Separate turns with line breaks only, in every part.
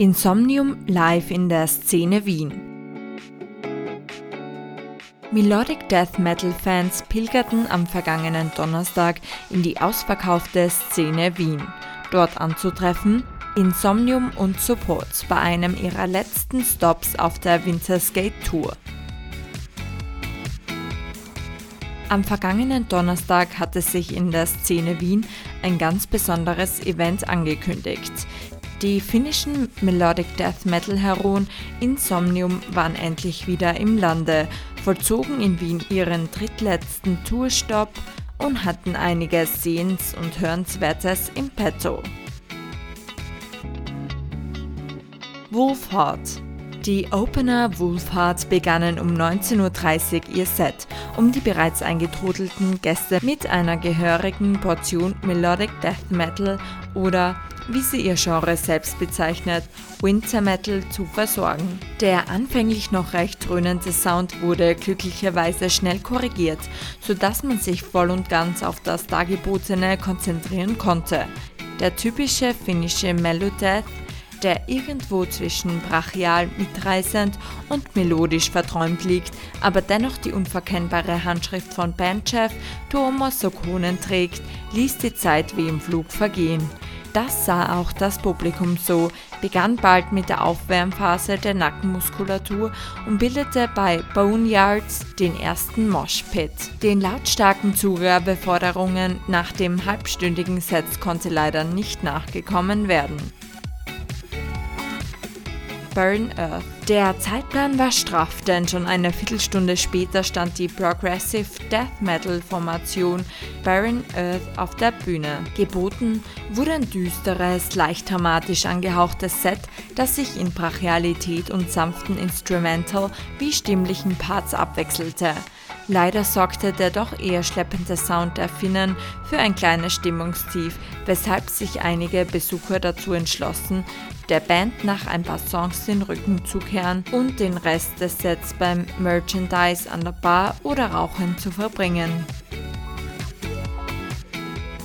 Insomnium live in der Szene Wien. Melodic Death Metal Fans pilgerten am vergangenen Donnerstag in die ausverkaufte Szene Wien. Dort anzutreffen Insomnium und Support bei einem ihrer letzten Stops auf der Winterskate Tour. Am vergangenen Donnerstag hatte sich in der Szene Wien ein ganz besonderes Event angekündigt. Die finnischen Melodic Death Metal Heroen Insomnium waren endlich wieder im Lande, vollzogen in Wien ihren drittletzten Tourstopp und hatten einiges Sehens- und Hörenswertes im Petto. Wolfheart die Opener Wolfheart begannen um 19.30 Uhr ihr Set, um die bereits eingetrudelten Gäste mit einer gehörigen Portion Melodic Death Metal oder wie sie ihr Genre selbst bezeichnet, Winter Metal zu versorgen. Der anfänglich noch recht dröhnende Sound wurde glücklicherweise schnell korrigiert, sodass man sich voll und ganz auf das Dargebotene konzentrieren konnte. Der typische finnische Melodeath der irgendwo zwischen brachial mitreißend und melodisch verträumt liegt, aber dennoch die unverkennbare Handschrift von Bandchef Thomas Sokonen trägt, ließ die Zeit wie im Flug vergehen. Das sah auch das Publikum so, begann bald mit der Aufwärmphase der Nackenmuskulatur und bildete bei Boneyards den ersten Moshpit. Den lautstarken Zugabeforderungen nach dem halbstündigen Set konnte leider nicht nachgekommen werden. Burn Earth. Der Zeitplan war straff, denn schon eine Viertelstunde später stand die Progressive Death Metal Formation Burn Earth auf der Bühne. Geboten wurde ein düsteres, leicht dramatisch angehauchtes Set, das sich in Brachialität und sanften Instrumental wie stimmlichen Parts abwechselte. Leider sorgte der doch eher schleppende Sound der Finnen für ein kleines Stimmungstief, weshalb sich einige Besucher dazu entschlossen, der Band nach ein paar Songs den Rücken zu kehren und den Rest des Sets beim Merchandise an der Bar oder Rauchen zu verbringen.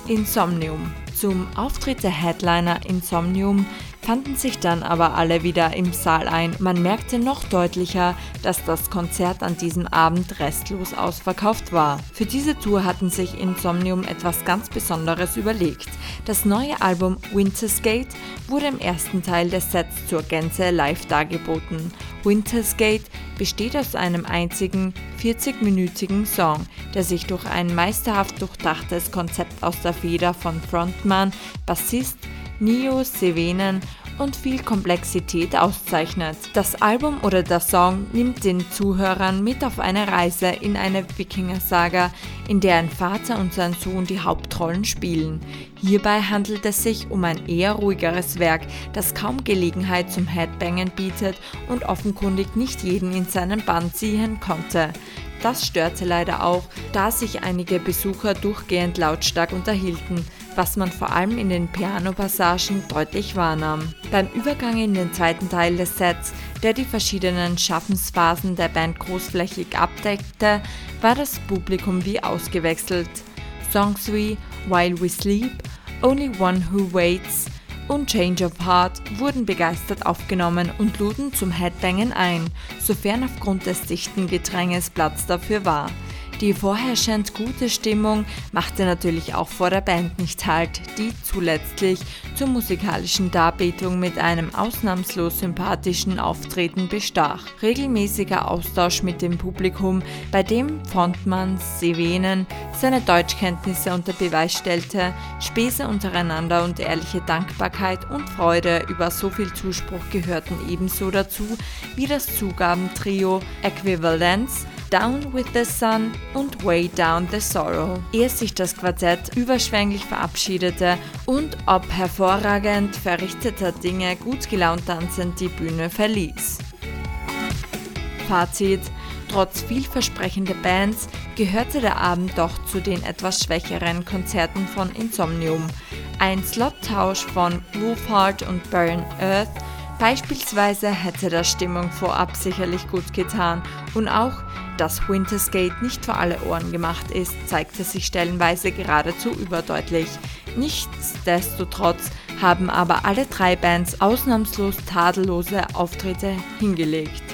Insomnium. Zum Auftritt der Headliner Insomnium fanden sich dann aber alle wieder im Saal ein. Man merkte noch deutlicher, dass das Konzert an diesem Abend restlos ausverkauft war. Für diese Tour hatten sich Insomnium etwas ganz Besonderes überlegt. Das neue Album Winter's Gate wurde im ersten Teil des Sets zur Gänze live dargeboten. Winter's Gate besteht aus einem einzigen 40-minütigen Song, der sich durch ein meisterhaft durchdachtes Konzept aus der Feder von Frontmann, Bassist, Neo Sevenen und viel Komplexität auszeichnet. Das Album oder der Song nimmt den Zuhörern mit auf eine Reise in eine Wikinger-Saga, in der ein Vater und sein Sohn die Hauptrollen spielen. Hierbei handelt es sich um ein eher ruhigeres Werk, das kaum Gelegenheit zum Headbangen bietet und offenkundig nicht jeden in seinen Bann ziehen konnte. Das störte leider auch, da sich einige Besucher durchgehend lautstark unterhielten was man vor allem in den Piano-Passagen deutlich wahrnahm. Beim Übergang in den zweiten Teil des Sets, der die verschiedenen Schaffensphasen der Band großflächig abdeckte, war das Publikum wie ausgewechselt. Songs wie While We Sleep, Only One Who Waits und Change of Heart wurden begeistert aufgenommen und luden zum Headbangen ein, sofern aufgrund des dichten Gedränges Platz dafür war. Die vorherrschend gute Stimmung machte natürlich auch vor der Band nicht halt, die zuletztlich zur musikalischen Darbietung mit einem ausnahmslos sympathischen Auftreten bestach. Regelmäßiger Austausch mit dem Publikum, bei dem Frontmann Sevenen seine Deutschkenntnisse unter Beweis stellte, Späße untereinander und ehrliche Dankbarkeit und Freude über so viel Zuspruch gehörten ebenso dazu wie das Zugabentrio Equivalence Down with the Sun und Way Down the Sorrow, ehe sich das Quartett überschwänglich verabschiedete und ob hervorragend verrichteter Dinge gut gelaunt tanzend die Bühne verließ. Fazit Trotz vielversprechender Bands gehörte der Abend doch zu den etwas schwächeren Konzerten von Insomnium. Ein Slottausch von Wolfheart und Burn Earth beispielsweise hätte der Stimmung vorab sicherlich gut getan und auch dass Winterskate nicht für alle Ohren gemacht ist, zeigte sich stellenweise geradezu überdeutlich. Nichtsdestotrotz haben aber alle drei Bands ausnahmslos tadellose Auftritte hingelegt.